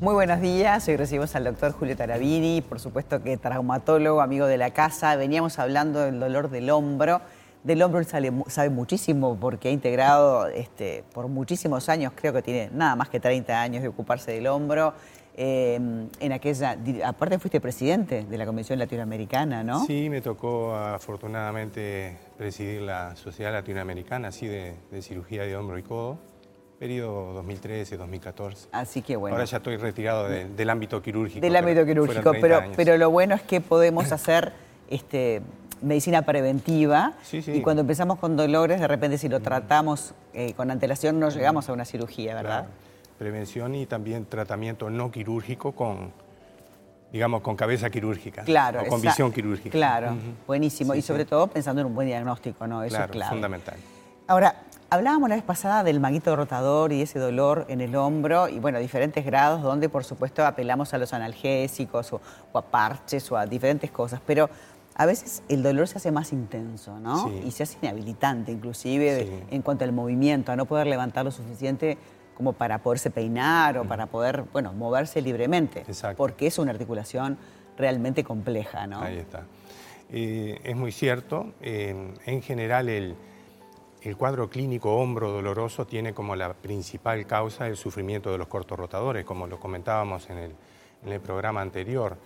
Muy buenos días, hoy recibimos al doctor Julio Tarabini, por supuesto que traumatólogo, amigo de la casa. Veníamos hablando del dolor del hombro. Del hombro él sabe muchísimo porque ha integrado este, por muchísimos años, creo que tiene nada más que 30 años de ocuparse del hombro. Em, en aquella, aparte fuiste presidente de la Convención Latinoamericana, ¿no? Sí, me tocó afortunadamente presidir la Sociedad Latinoamericana, así de cirugía de hombro y codo periodo 2013-2014. Así que bueno. Ahora ya estoy retirado del ámbito quirúrgico. Del ámbito quirúrgico, pero, pero lo bueno es que podemos hacer este, medicina preventiva y cuando empezamos con dolores, de repente si lo tratamos eh, con antelación no llegamos a una cirugía, ¿verdad? Prevención y también tratamiento no quirúrgico con, digamos, con cabeza quirúrgica. Claro. O con visión quirúrgica. Claro, buenísimo. y sobre todo pensando en un buen diagnóstico, ¿no? Eso es clave. fundamental. Ahora, Hablábamos la vez pasada del maguito rotador y ese dolor en el hombro y bueno, diferentes grados donde por supuesto apelamos a los analgésicos o, a parches o a diferentes cosas, pero a veces el dolor se hace más intenso, ¿no? Y se hace inhabilitante inclusive en cuanto al movimiento, a no poder levantar lo suficiente como para poderse peinar o para poder, bueno, moverse libremente. Exacto. Porque es una articulación realmente compleja, ¿no? Ahí está. Eh, es muy cierto. en general el el cuadro clínico hombro doloroso tiene como la principal causa el sufrimiento de los cortos rotadores, como lo comentábamos en el, programa anterior.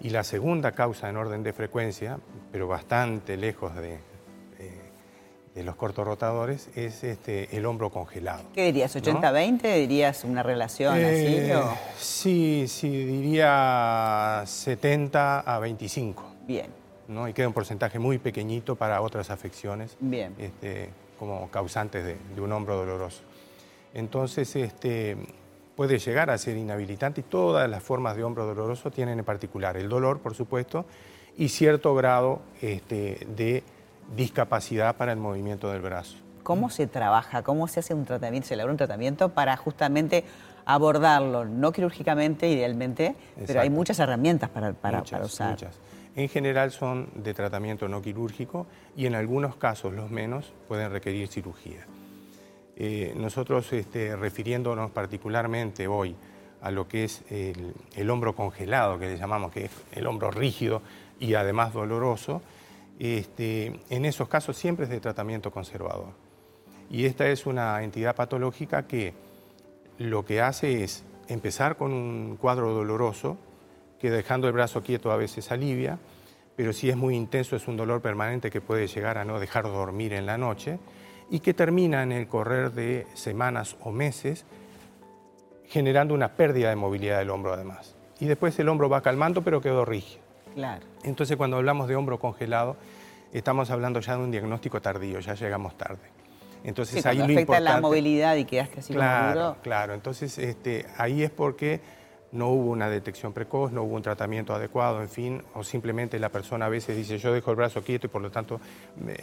Y la segunda causa en orden de frecuencia, pero bastante lejos de, los cortos rotadores, es este, el hombro congelado. ¿Qué dirías? ¿80-20? ¿Dirías una relación así? Eh, sí, sí, diría 70 a 25. Bien. ¿no? Y queda un porcentaje muy pequeñito para otras afecciones. Bien. Este, como causantes de, un hombro doloroso. Entonces, este, puede llegar a ser inhabilitante y todas las formas de hombro doloroso tienen en particular el dolor, por supuesto, y cierto grado este, de discapacidad para el movimiento del brazo. ¿Cómo se trabaja? ¿Cómo se hace un tratamiento? Se elabora un tratamiento para justamente abordarlo, no quirúrgicamente, idealmente, pero hay muchas herramientas para, para, usar. Muchas. En general son de tratamiento no quirúrgico y en algunos casos, los menos, pueden requerir cirugía. Eh, nosotros, este, refiriéndonos particularmente hoy a lo que es el, hombro congelado, que le llamamos, que es el hombro rígido y además doloroso, este, en esos casos siempre es de tratamiento conservador. Y esta es una entidad patológica que lo que hace es empezar con un cuadro doloroso, que dejando el brazo quieto a veces alivia, pero si es muy intenso es un dolor permanente que puede llegar a no dejar dormir en la noche y que termina en el correr de semanas o meses generando una pérdida de movilidad del hombro además. Y después el hombro va calmando pero quedó rígido. Claro. Entonces cuando hablamos de hombro congelado estamos hablando ya de un diagnóstico tardío, ya llegamos tarde. Entonces ahí afecta la movilidad y quedaste así claro, como Claro, entonces este, ahí es porque no hubo una detección precoz, no hubo un tratamiento adecuado, en fin, o simplemente la persona a veces dice yo dejo el brazo quieto y por lo tanto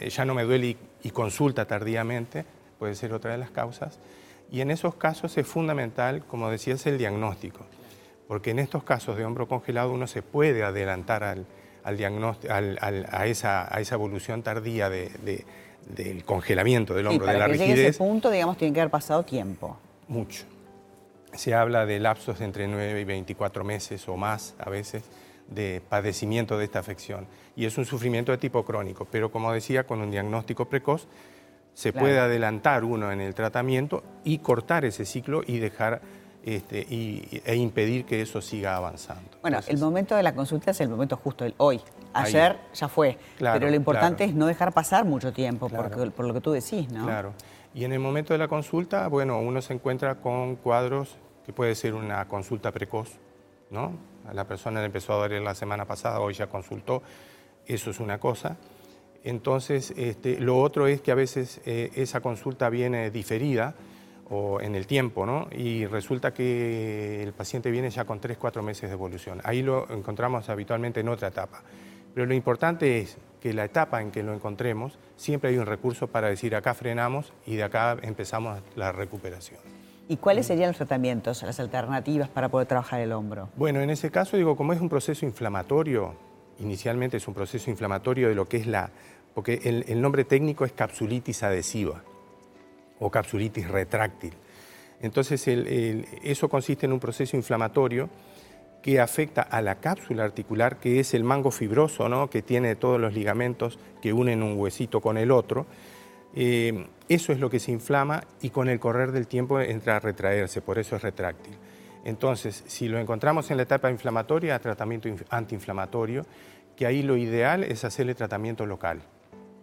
ya no me duele y, consulta tardíamente, puede ser otra de las causas. Y en esos casos es fundamental, como decías, el diagnóstico, porque en estos casos de hombro congelado uno se puede adelantar al, diagnóstico, a, esa, a esa evolución tardía del congelamiento del hombro, de la rigidez. Llegue a ese punto, digamos, tiene que haber pasado tiempo. Mucho se habla de lapsos entre 9 y 24 meses o más a veces de padecimiento de esta afección. Y es un sufrimiento de tipo crónico, pero como decía, con un diagnóstico precoz se puede adelantar uno en el tratamiento y cortar ese ciclo y dejar este, e impedir que eso siga avanzando. Bueno, el momento de la consulta es el momento justo, el hoy. Ayer ya fue, pero lo importante es no dejar pasar mucho tiempo, por lo que tú decís, ¿no? Claro. Y en el momento de la consulta, bueno, uno se encuentra con cuadros que puede ser una consulta precoz, ¿no? A la persona le empezó a doler la semana pasada, hoy ya consultó, eso es una cosa. Entonces, este, lo otro es que a veces eh, esa consulta viene diferida o en el tiempo, ¿no? Y resulta que el paciente viene ya con 3, 4 meses de evolución. Ahí lo encontramos habitualmente en otra etapa. Pero lo importante es que la etapa en que lo encontremos, siempre hay un recurso para decir acá frenamos y de acá empezamos la recuperación. ¿Y cuáles serían los tratamientos, las alternativas para poder trabajar el hombro? Bueno, en ese caso, digo, como es un proceso inflamatorio, inicialmente es un proceso inflamatorio de lo que es la... porque el, nombre técnico es capsulitis adhesiva o capsulitis retráctil. Entonces, eso consiste en un proceso inflamatorio que afecta a la cápsula articular, que es el mango fibroso, ¿no? que tiene todos los ligamentos que unen un huesito con el otro. Eh, eso es lo que se inflama y con el correr del tiempo entra a retraerse, por eso es retráctil. Entonces, si lo encontramos en la etapa inflamatoria, tratamiento antiinflamatorio, que ahí lo ideal es hacerle tratamiento local.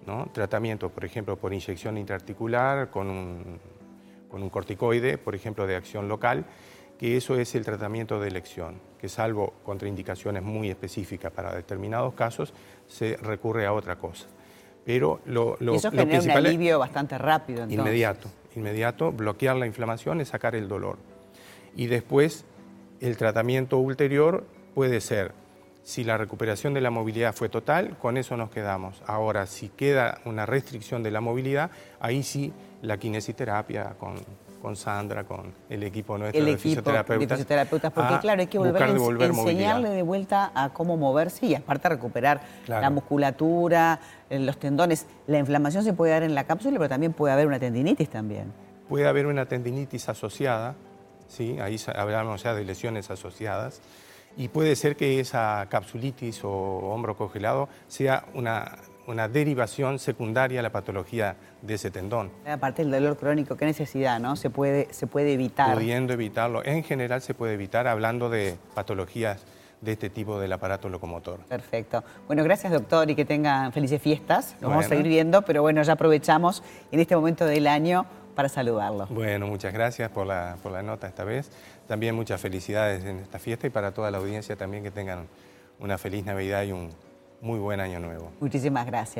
¿No? Tratamiento, por ejemplo, por inyección intraarticular, con un, con un corticoide, por ejemplo, de acción local, que eso es el tratamiento de elección, que salvo contraindicaciones muy específicas para determinados casos, se recurre a otra cosa. Pero lo, lo, eso genera un alivio bastante rápido. Inmediato, inmediato, bloquear la inflamación es sacar el dolor. Y después el tratamiento ulterior puede ser, si la recuperación de la movilidad fue total, con eso nos quedamos. Ahora, si queda una restricción de la movilidad, ahí sí la kinesiterapia con con Sandra, con el equipo nuestro el de fisioterapeutas. porque claro, hay que volver a enseñarle de vuelta a cómo moverse y aparte recuperar la musculatura, eh, los tendones. La inflamación se puede dar en la cápsula, pero también puede haber una tendinitis también. Puede haber una tendinitis asociada, ¿sí? ahí hablamos ya de lesiones asociadas, y puede ser que esa capsulitis o hombro congelado sea una una derivación secundaria a la patología de ese tendón. Aparte del dolor crónico, ¿qué necesidad, no? Se puede, se puede evitar. Pudiendo evitarlo. En general se puede evitar hablando de patologías de este tipo del aparato locomotor. Perfecto. Bueno, gracias doctor y que tengan felices fiestas. Nos vamos a seguir viendo, pero bueno, ya aprovechamos en este momento del año para saludarlo. Bueno, muchas gracias por la, por la nota esta vez. También muchas felicidades en esta fiesta y para toda la audiencia también que tengan una feliz Navidad y un muy buen año nuevo. Muchísimas gracias.